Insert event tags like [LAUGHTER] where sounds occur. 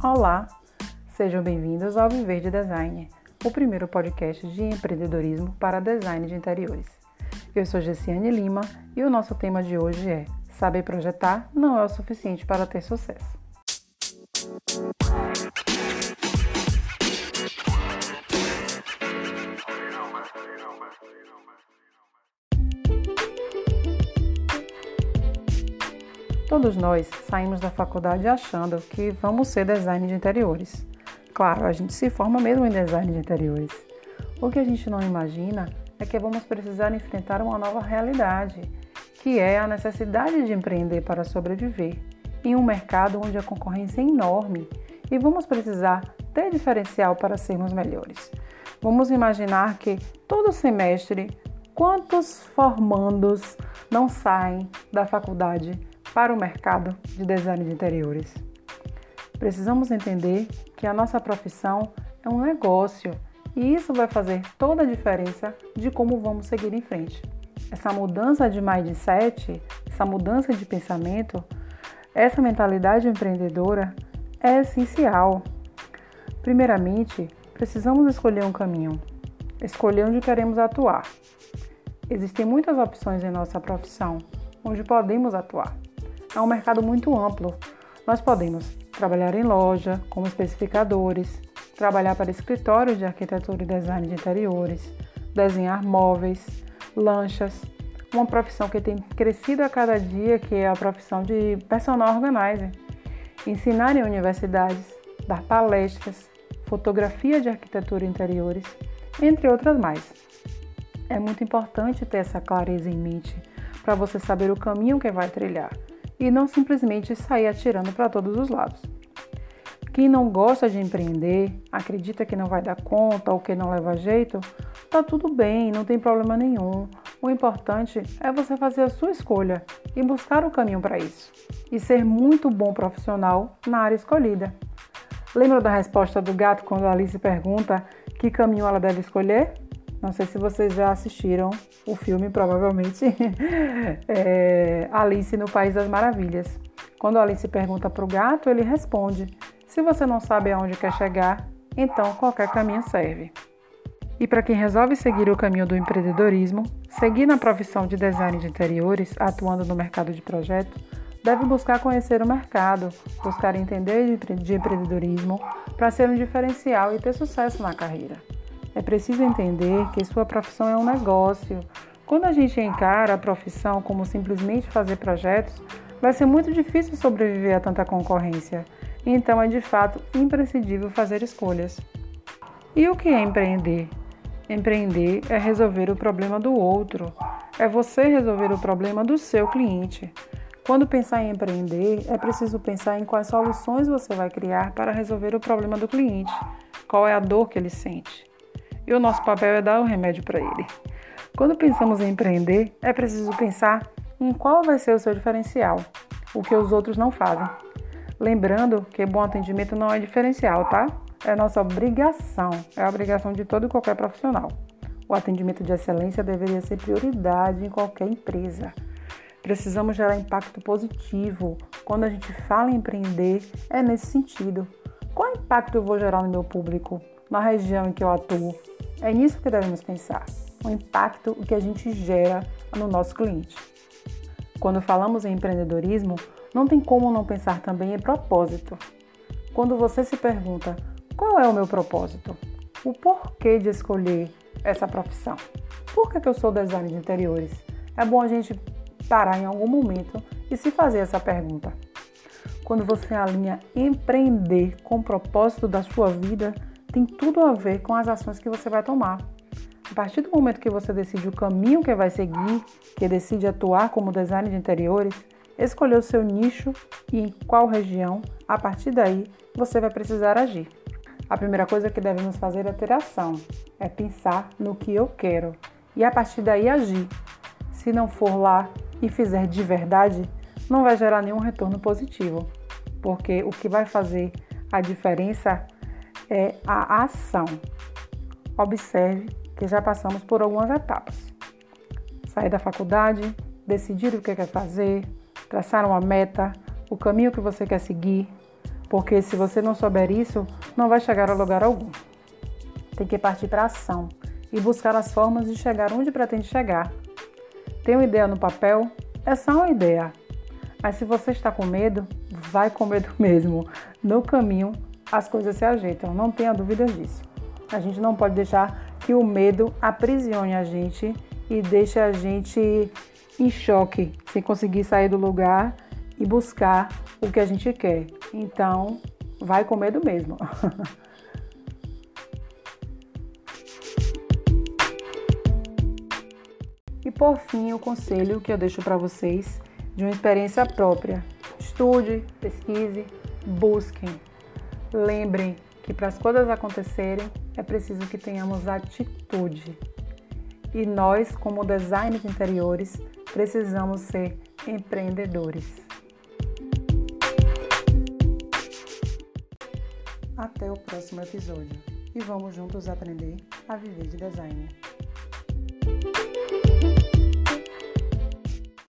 Olá, sejam bem-vindos ao Viver de Design, o primeiro podcast de empreendedorismo para design de interiores. Eu sou Gessiane Lima e o nosso tema de hoje é Saber projetar não é o suficiente para ter sucesso. Todos nós saímos da faculdade achando que vamos ser design de interiores. Claro, a gente se forma mesmo em design de interiores. O que a gente não imagina é que vamos precisar enfrentar uma nova realidade, que é a necessidade de empreender para sobreviver em um mercado onde a concorrência é enorme e vamos precisar ter diferencial para sermos melhores. Vamos imaginar que todo semestre quantos formandos não saem da faculdade para o mercado de design de interiores. Precisamos entender que a nossa profissão é um negócio e isso vai fazer toda a diferença de como vamos seguir em frente. Essa mudança de mindset, essa mudança de pensamento, essa mentalidade empreendedora é essencial. Primeiramente, precisamos escolher um caminho, escolher onde queremos atuar. Existem muitas opções em nossa profissão onde podemos atuar é um mercado muito amplo. Nós podemos trabalhar em loja, como especificadores, trabalhar para escritórios de arquitetura e design de interiores, desenhar móveis, lanchas, uma profissão que tem crescido a cada dia, que é a profissão de personal organizer, ensinar em universidades, dar palestras, fotografia de arquitetura e interiores, entre outras mais. É muito importante ter essa clareza em mente para você saber o caminho que vai trilhar e não simplesmente sair atirando para todos os lados. Quem não gosta de empreender, acredita que não vai dar conta ou que não leva jeito, tá tudo bem, não tem problema nenhum. O importante é você fazer a sua escolha e buscar o caminho para isso e ser muito bom profissional na área escolhida. Lembra da resposta do gato quando Alice pergunta que caminho ela deve escolher? Não sei se vocês já assistiram o filme, provavelmente, [LAUGHS] é Alice no País das Maravilhas. Quando Alice pergunta para o gato, ele responde: Se você não sabe aonde quer chegar, então qualquer caminho serve. E para quem resolve seguir o caminho do empreendedorismo, seguir na profissão de design de interiores, atuando no mercado de projetos, deve buscar conhecer o mercado, buscar entender de empreendedorismo para ser um diferencial e ter sucesso na carreira. É preciso entender que sua profissão é um negócio. Quando a gente encara a profissão como simplesmente fazer projetos, vai ser muito difícil sobreviver a tanta concorrência. Então é de fato imprescindível fazer escolhas. E o que é empreender? Empreender é resolver o problema do outro, é você resolver o problema do seu cliente. Quando pensar em empreender, é preciso pensar em quais soluções você vai criar para resolver o problema do cliente, qual é a dor que ele sente e o nosso papel é dar o remédio para ele. Quando pensamos em empreender, é preciso pensar em qual vai ser o seu diferencial, o que os outros não fazem. Lembrando que bom atendimento não é diferencial, tá? É nossa obrigação, é a obrigação de todo e qualquer profissional. O atendimento de excelência deveria ser prioridade em qualquer empresa. Precisamos gerar impacto positivo. Quando a gente fala em empreender, é nesse sentido. Qual impacto eu vou gerar no meu público, na região em que eu atuo, é nisso que devemos pensar, o impacto que a gente gera no nosso cliente. Quando falamos em empreendedorismo, não tem como não pensar também em propósito. Quando você se pergunta qual é o meu propósito, o porquê de escolher essa profissão, por que, que eu sou designer de interiores, é bom a gente parar em algum momento e se fazer essa pergunta. Quando você alinha empreender com o propósito da sua vida, tem tudo a ver com as ações que você vai tomar. A partir do momento que você decide o caminho que vai seguir, que decide atuar como designer de interiores, escolher o seu nicho e em qual região, a partir daí você vai precisar agir. A primeira coisa que devemos fazer é ter ação, é pensar no que eu quero e a partir daí agir. Se não for lá e fizer de verdade, não vai gerar nenhum retorno positivo, porque o que vai fazer a diferença é a ação. Observe que já passamos por algumas etapas. Sair da faculdade, decidir o que quer fazer, traçar uma meta, o caminho que você quer seguir, Porque se você não souber isso, não vai chegar a lugar algum. Tem que partir para ação e buscar as formas de chegar onde pretende chegar. Tem uma ideia no papel? É só uma ideia. Mas se você está com medo, vai com medo [LAUGHS] mesmo. No caminho, as coisas se ajeitam, não tenha dúvida disso. A gente não pode deixar que o medo aprisione a gente e deixe a gente em choque, sem conseguir sair do lugar e buscar o que a gente quer. Então, vai com medo mesmo. [LAUGHS] e por fim, o conselho que eu deixo para vocês de uma experiência própria. Estude, pesquise, busquem. Lembrem que para as coisas acontecerem é preciso que tenhamos atitude. E nós, como designers interiores, precisamos ser empreendedores. Até o próximo episódio e vamos juntos aprender a viver de design.